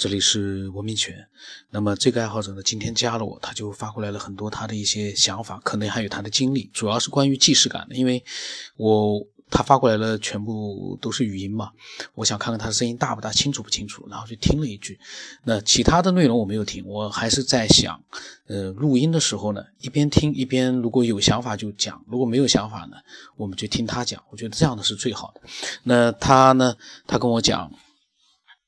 这里是文明犬。那么这个爱好者呢，今天加了我，他就发过来了很多他的一些想法，可能还有他的经历，主要是关于既视感的。因为我他发过来了，全部都是语音嘛，我想看看他的声音大不大，清楚不清楚，然后就听了一句。那其他的内容我没有听，我还是在想，呃，录音的时候呢，一边听一边，如果有想法就讲，如果没有想法呢，我们就听他讲。我觉得这样的是最好的。那他呢，他跟我讲，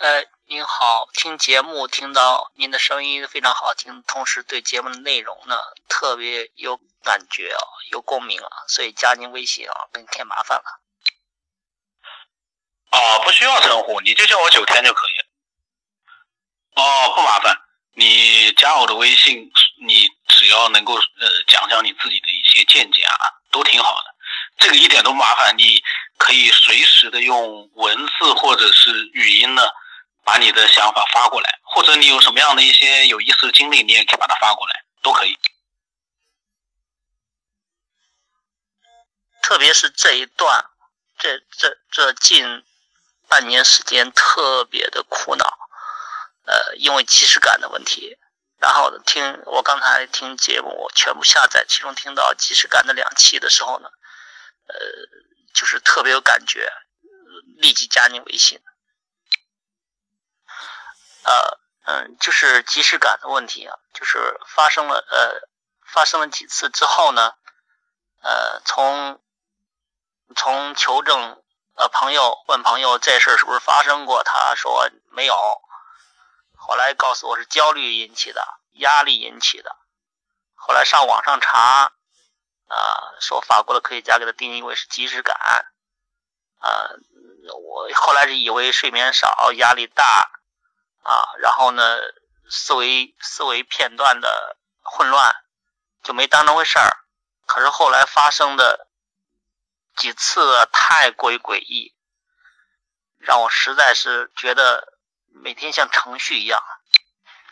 呃。您好，听节目听到您的声音非常好听，同时对节目的内容呢特别有感觉啊，有共鸣啊，所以加您微信啊，给你添麻烦了。哦，不需要称呼，你就叫我九天就可以。哦，不麻烦，你加我的微信，你只要能够呃讲讲你自己的一些见解啊，都挺好的。这个一点都麻烦，你可以随时的用文字或者是语音呢。把你的想法发过来，或者你有什么样的一些有意思的经历，你也可以把它发过来，都可以。特别是这一段，这这这近半年时间特别的苦恼，呃，因为即时感的问题。然后听我刚才听节目，我全部下载，其中听到即时感的两期的时候呢，呃，就是特别有感觉，立即加你微信。呃嗯，就是即视感的问题啊，就是发生了呃，发生了几次之后呢，呃，从从求证呃朋友问朋友这事儿是不是发生过，他说没有，后来告诉我是焦虑引起的，压力引起的，后来上网上查，啊，说法国的科学家给他定义为是即视感，啊，我后来是以为睡眠少，压力大。啊，然后呢，思维思维片段的混乱，就没当那回事儿。可是后来发生的几次太过于诡异，让我实在是觉得每天像程序一样，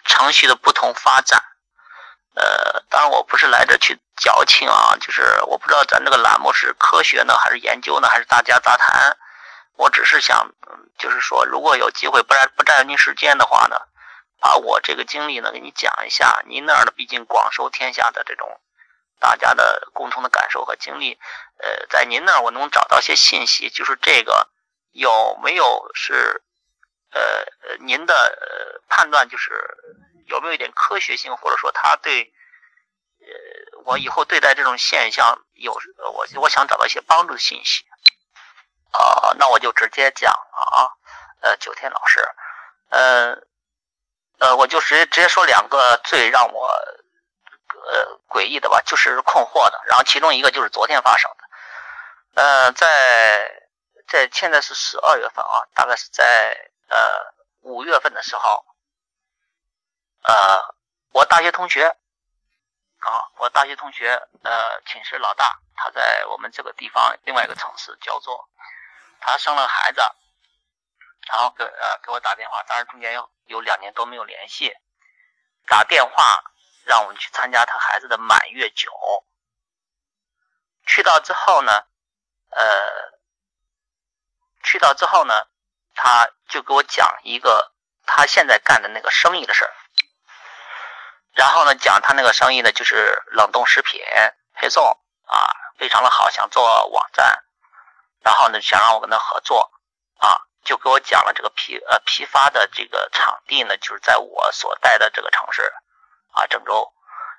程序的不同发展。呃，当然我不是来这去矫情啊，就是我不知道咱这个栏目是科学呢，还是研究呢，还是大家杂谈。我只是想，就是说，如果有机会不占不占用您时间的话呢，把我这个经历呢给你讲一下。您那儿呢，毕竟广收天下的这种大家的共同的感受和经历，呃，在您那儿我能找到些信息，就是这个有没有是，呃呃，您的判断就是有没有一点科学性，或者说他对，呃，我以后对待这种现象有我我想找到一些帮助的信息。啊，那我就直接讲了啊，呃，九天老师，呃，呃，我就直接直接说两个最让我呃诡异的吧，就是困惑的。然后其中一个就是昨天发生的，呃，在在现在是十二月份啊，大概是在呃五月份的时候，呃，我大学同学啊，我大学同学呃寝室老大，他在我们这个地方另外一个城市叫做。他生了孩子，然后给呃给我打电话，当然中间有有两年多没有联系，打电话让我们去参加他孩子的满月酒。去到之后呢，呃，去到之后呢，他就给我讲一个他现在干的那个生意的事儿，然后呢讲他那个生意呢就是冷冻食品配送啊，非常的好，想做网站。然后呢，想让我跟他合作，啊，就给我讲了这个批呃批发的这个场地呢，就是在我所在的这个城市，啊郑州。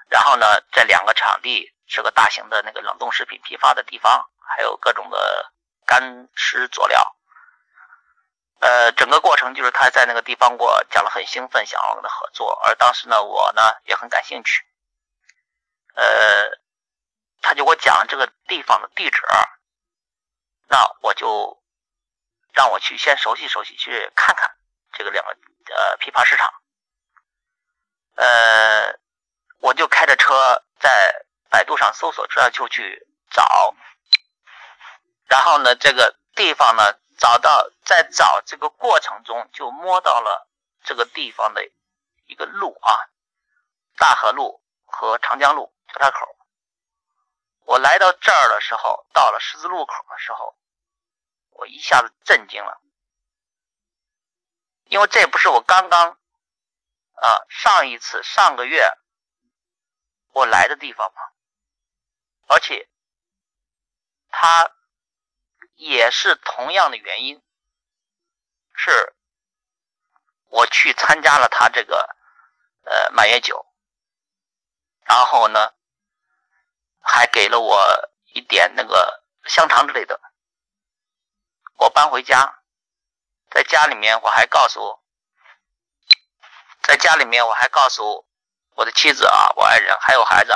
然后呢，这两个场地是个大型的那个冷冻食品批发的地方，还有各种的干湿佐料。呃，整个过程就是他在那个地方给我讲了，很兴奋，想要跟他合作。而当时呢，我呢也很感兴趣。呃，他就给我讲了这个地方的地址。那我就让我去先熟悉熟悉，去看看这个两个呃批发市场。呃，我就开着车在百度上搜索资料就去找，然后呢，这个地方呢找到，在找这个过程中就摸到了这个地方的一个路啊，大河路和长江路交叉口。我来到这儿的时候，到了十字路口的时候，我一下子震惊了，因为这不是我刚刚啊，上一次上个月我来的地方吗？而且他也是同样的原因，是我去参加了他这个呃满月酒，然后呢还给了我一点那个香肠之类的，我搬回家，在家里面我还告诉，在家里面我还告诉我的妻子啊，我爱人还有孩子。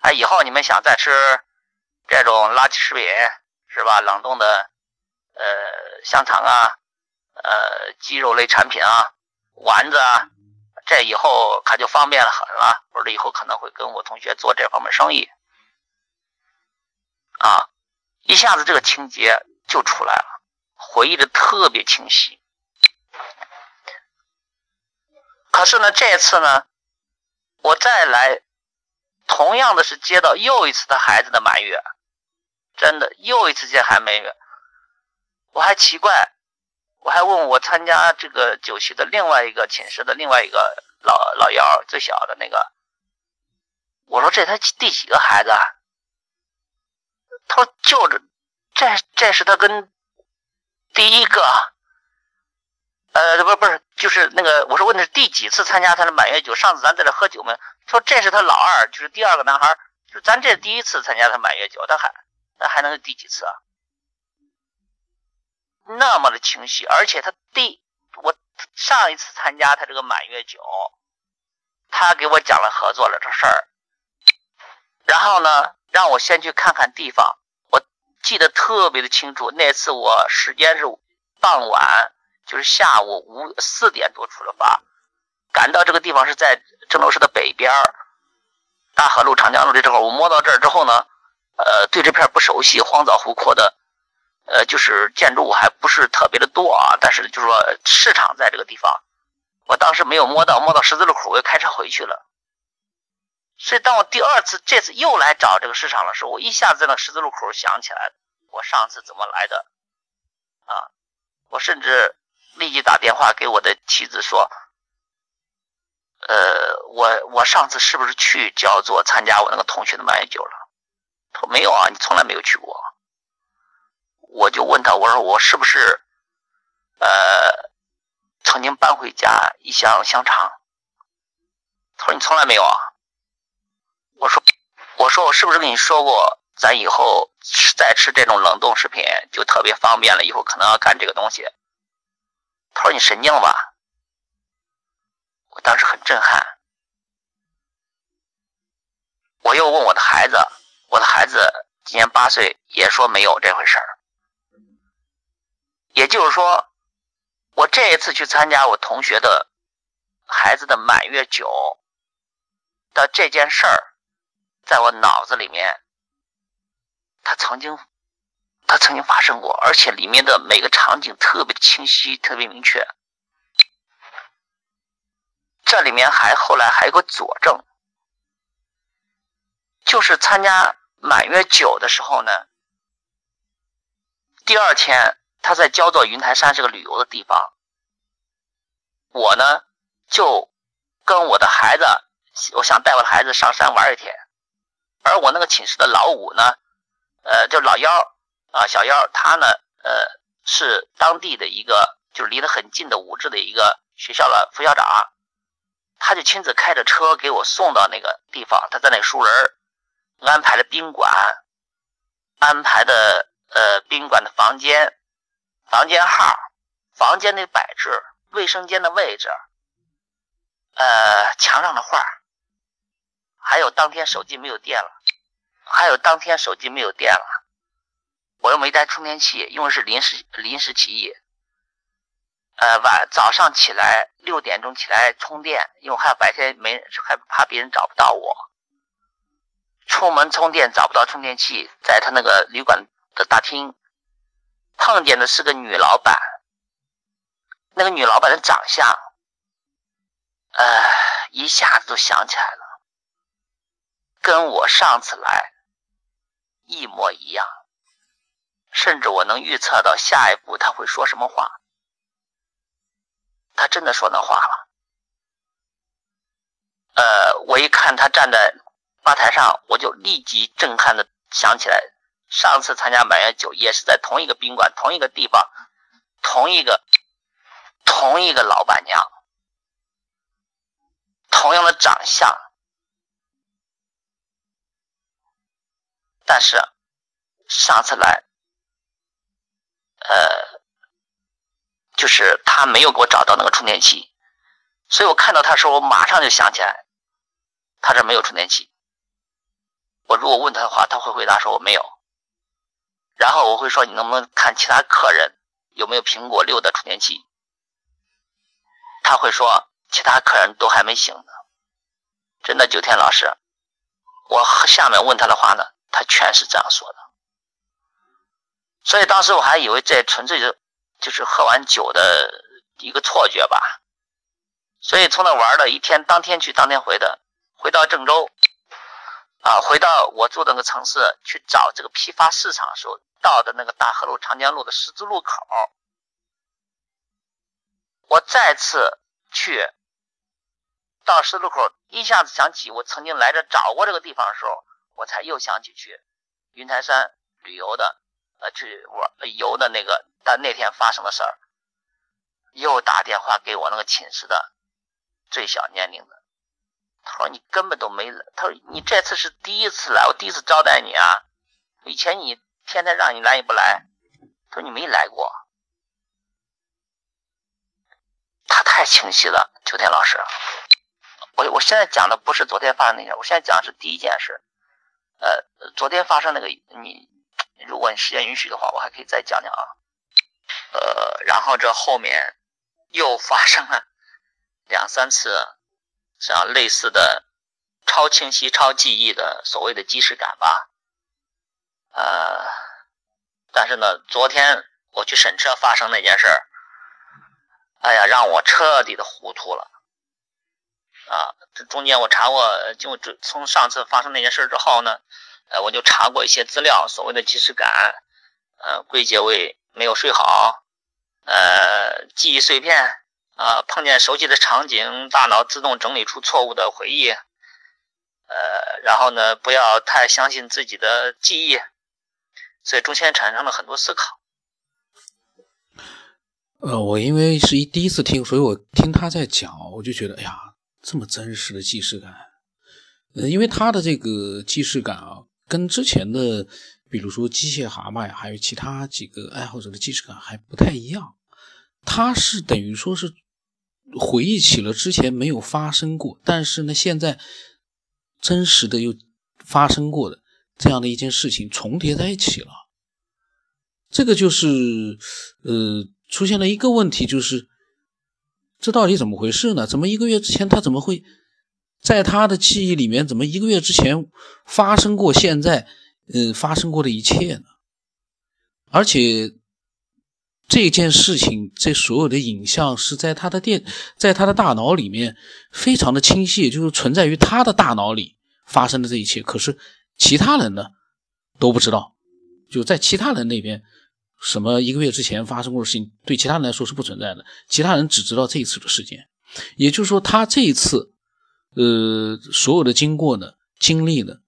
哎，以后你们想再吃这种垃圾食品是吧？冷冻的呃香肠啊，呃鸡肉类产品啊，丸子啊，这以后可就方便了很了。我说以后可能会跟我同学做这方面生意啊，一下子这个情节就出来了，回忆的特别清晰。可是呢，这次呢，我再来。同样的是接到又一次他孩子的满月，真的又一次接孩子满月，我还奇怪，我还问我参加这个酒席的另外一个寝室的另外一个老老幺最小的那个，我说这他第几个孩子？啊？他说就这，这这是他跟第一个，呃，不不是，就是那个，我说问的是第几次参加他的满月酒？上次咱在这喝酒没？说这是他老二，就是第二个男孩，就咱这第一次参加他满月酒，他还那还能是第几次啊？那么的清晰，而且他第我上一次参加他这个满月酒，他给我讲了合作了这事儿，然后呢，让我先去看看地方，我记得特别的清楚，那次我时间是傍晚，就是下午五四点多出了发。赶到这个地方是在郑州市的北边大河路、长江路这块我摸到这儿之后呢，呃，对这片不熟悉，荒草湖阔的，呃，就是建筑物还不是特别的多啊。但是就是说市场在这个地方，我当时没有摸到，摸到十字路口我又开车回去了。所以当我第二次这次又来找这个市场的时候，我一下子在那十字路口想起来我上次怎么来的啊！我甚至立即打电话给我的妻子说。呃，我我上次是不是去焦作参加我那个同学的满月酒了？他说没有啊，你从来没有去过。我就问他，我说我是不是呃曾经搬回家一箱香肠？他说你从来没有啊。我说我说我是不是跟你说过，咱以后再吃这种冷冻食品就特别方便了，以后可能要干这个东西。他说你神经了吧。我当时很震撼，我又问我的孩子，我的孩子今年八岁，也说没有这回事儿。也就是说，我这一次去参加我同学的孩子的满月酒的这件事儿，在我脑子里面，他曾经，他曾经发生过，而且里面的每个场景特别清晰，特别明确。这里面还后来还有个佐证，就是参加满月酒的时候呢，第二天他在焦作云台山是个旅游的地方，我呢就跟我的孩子，我想带我的孩子上山玩一天，而我那个寝室的老五呢，呃，就老幺啊，小幺，他呢，呃，是当地的一个，就是离得很近的武志的一个学校的副校长。他就亲自开着车给我送到那个地方，他在那熟人安排了宾馆，安排的呃宾馆的房间、房间号、房间的摆置、卫生间的位置，呃墙上的画，还有当天手机没有电了，还有当天手机没有电了，我又没带充电器，因为是临时临时起意。呃，晚早上起来六点钟起来充电，因为我害怕白天没还怕别人找不到我。出门充电找不到充电器，在他那个旅馆的大厅碰见的是个女老板。那个女老板的长相，呃，一下子就想起来了，跟我上次来一模一样，甚至我能预测到下一步他会说什么话。他真的说那话了，呃，我一看他站在吧台上，我就立即震撼的想起来，上次参加满月酒也是在同一个宾馆、同一个地方、同一个同一个老板娘，同样的长相，但是上次来，呃，就是他没有给我找到那个充电器。所以我看到他的时候，我马上就想起来，他这没有充电器。我如果问他的话，他会回答说我没有。然后我会说你能不能看其他客人有没有苹果六的充电器？他会说其他客人都还没醒呢。真的，九天老师，我下面问他的话呢，他全是这样说的。所以当时我还以为这纯粹就就是喝完酒的一个错觉吧。所以从那玩了一天，当天去当天回的，回到郑州，啊，回到我住的那个城市去找这个批发市场的时候，到的那个大河路长江路的十字路口，我再次去到十字路口，一下子想起我曾经来这找过这个地方的时候，我才又想起去云台山旅游的，呃，去玩游的那个，但那天发生的事儿，又打电话给我那个寝室的。最小年龄的，他说你根本都没。他说你这次是第一次来，我第一次招待你啊。以前你天天让你来你不来，他说你没来过。他太清晰了，秋天老师。我我现在讲的不是昨天发生那件，我现在讲的是第一件事。呃，昨天发生那个，你如果你时间允许的话，我还可以再讲讲啊。呃，然后这后面又发生了。两三次像类似的超清晰、超记忆的所谓的即视感吧，呃，但是呢，昨天我去审车发生那件事儿，哎呀，让我彻底的糊涂了啊！这中间我查过，就从上次发生那件事之后呢，呃，我就查过一些资料，所谓的即视感，呃，归结为没有睡好，呃，记忆碎片。啊，碰见熟悉的场景，大脑自动整理出错误的回忆。呃，然后呢，不要太相信自己的记忆，所以中间产生了很多思考。呃，我因为是一第一次听，所以我听他在讲，我就觉得，哎呀，这么真实的既视感。呃，因为他的这个既视感啊，跟之前的，比如说机械蛤蟆呀，还有其他几个爱好者的既视感还不太一样。他是等于说是。回忆起了之前没有发生过，但是呢，现在真实的又发生过的这样的一件事情重叠在一起了。这个就是呃，出现了一个问题，就是这到底怎么回事呢？怎么一个月之前他怎么会在他的记忆里面，怎么一个月之前发生过现在呃发生过的一切呢？而且。这件事情，这所有的影像是在他的电，在他的大脑里面非常的清晰，就是存在于他的大脑里发生的这一切。可是其他人呢都不知道，就在其他人那边，什么一个月之前发生过的事情，对其他人来说是不存在的。其他人只知道这一次的事件，也就是说，他这一次，呃，所有的经过呢、经历呢，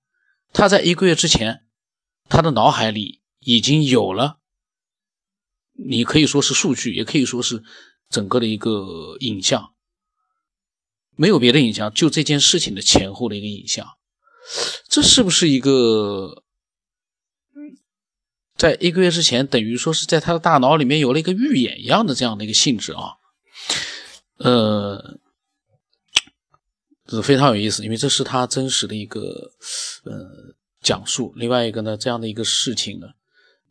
他在一个月之前，他的脑海里已经有了。你可以说是数据，也可以说是整个的一个影像，没有别的影像，就这件事情的前后的一个影像，这是不是一个在一个月之前，等于说是在他的大脑里面有了一个预演一样的这样的一个性质啊？呃，是非常有意思，因为这是他真实的一个呃讲述。另外一个呢，这样的一个事情呢，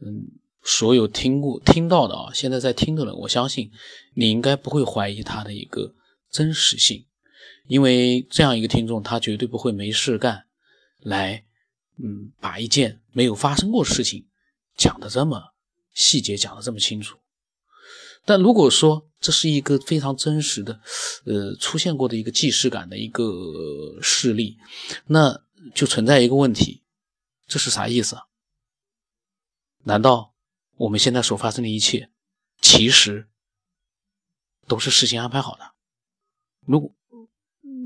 嗯。所有听过听到的啊，现在在听的人，我相信你应该不会怀疑他的一个真实性，因为这样一个听众，他绝对不会没事干来，嗯，把一件没有发生过的事情讲的这么细节，讲的这么清楚。但如果说这是一个非常真实的，呃，出现过的一个既视感的一个事例，那就存在一个问题，这是啥意思？难道？我们现在所发生的一切，其实都是事先安排好的。如果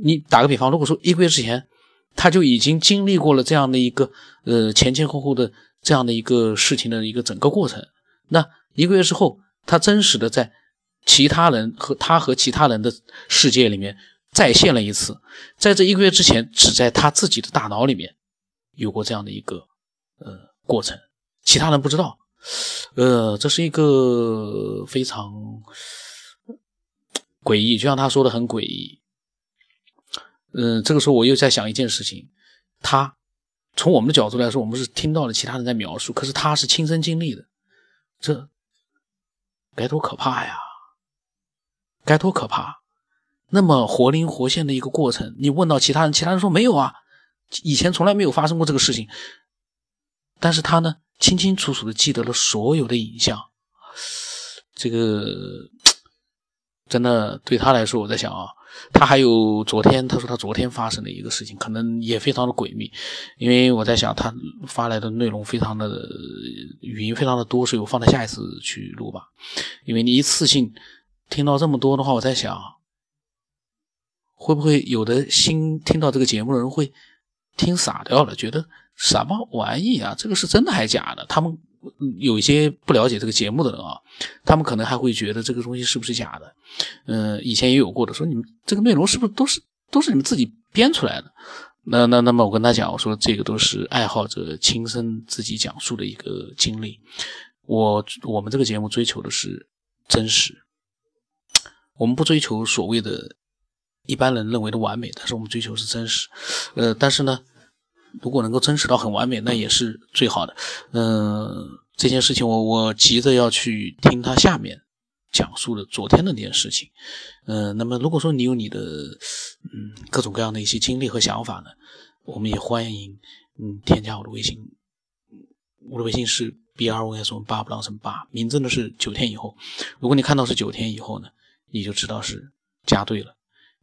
你打个比方，如果说一个月之前他就已经经历过了这样的一个呃前前后后的这样的一个事情的一个整个过程，那一个月之后，他真实的在其他人和他和其他人的世界里面再现了一次，在这一个月之前，只在他自己的大脑里面有过这样的一个呃过程，其他人不知道。呃，这是一个非常诡异，就像他说的很诡异。嗯，这个时候我又在想一件事情，他从我们的角度来说，我们是听到了其他人在描述，可是他是亲身经历的，这该多可怕呀！该多可怕！那么活灵活现的一个过程，你问到其他人，其他人说没有啊，以前从来没有发生过这个事情，但是他呢？清清楚楚的记得了所有的影像，这个真的对他来说，我在想啊，他还有昨天，他说他昨天发生的一个事情，可能也非常的诡秘，因为我在想他发来的内容非常的语音非常的多，所以我放在下一次去录吧，因为你一次性听到这么多的话，我在想，会不会有的新听到这个节目的人会听傻掉了，觉得。什么玩意啊？这个是真的还是假的？他们有一些不了解这个节目的人啊，他们可能还会觉得这个东西是不是假的？嗯，以前也有过的，说你们这个内容是不是都是都是你们自己编出来的？那那那么我跟他讲，我说这个都是爱好者亲身自己讲述的一个经历。我我们这个节目追求的是真实，我们不追求所谓的一般人认为的完美，但是我们追求是真实。呃，但是呢。如果能够真实到很完美，那也是最好的。嗯，这件事情我我急着要去听他下面讲述的昨天的那件事情。嗯，那么如果说你有你的嗯各种各样的一些经历和想法呢，我们也欢迎嗯添加我的微信。我的微信是 b r o s 八不当成八，名字呢是九天以后。如果你看到是九天以后呢，你就知道是加对了。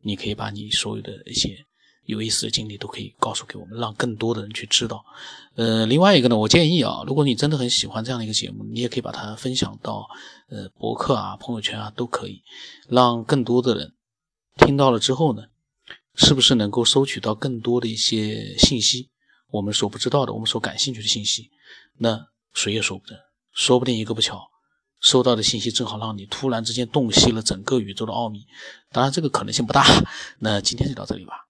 你可以把你所有的一些。有意思的经历都可以告诉给我们，让更多的人去知道。呃，另外一个呢，我建议啊，如果你真的很喜欢这样的一个节目，你也可以把它分享到呃博客啊、朋友圈啊都可以，让更多的人听到了之后呢，是不是能够收取到更多的一些信息？我们所不知道的，我们所感兴趣的信息，那谁也说不准，说不定一个不巧，收到的信息正好让你突然之间洞悉了整个宇宙的奥秘。当然，这个可能性不大。那今天就到这里吧。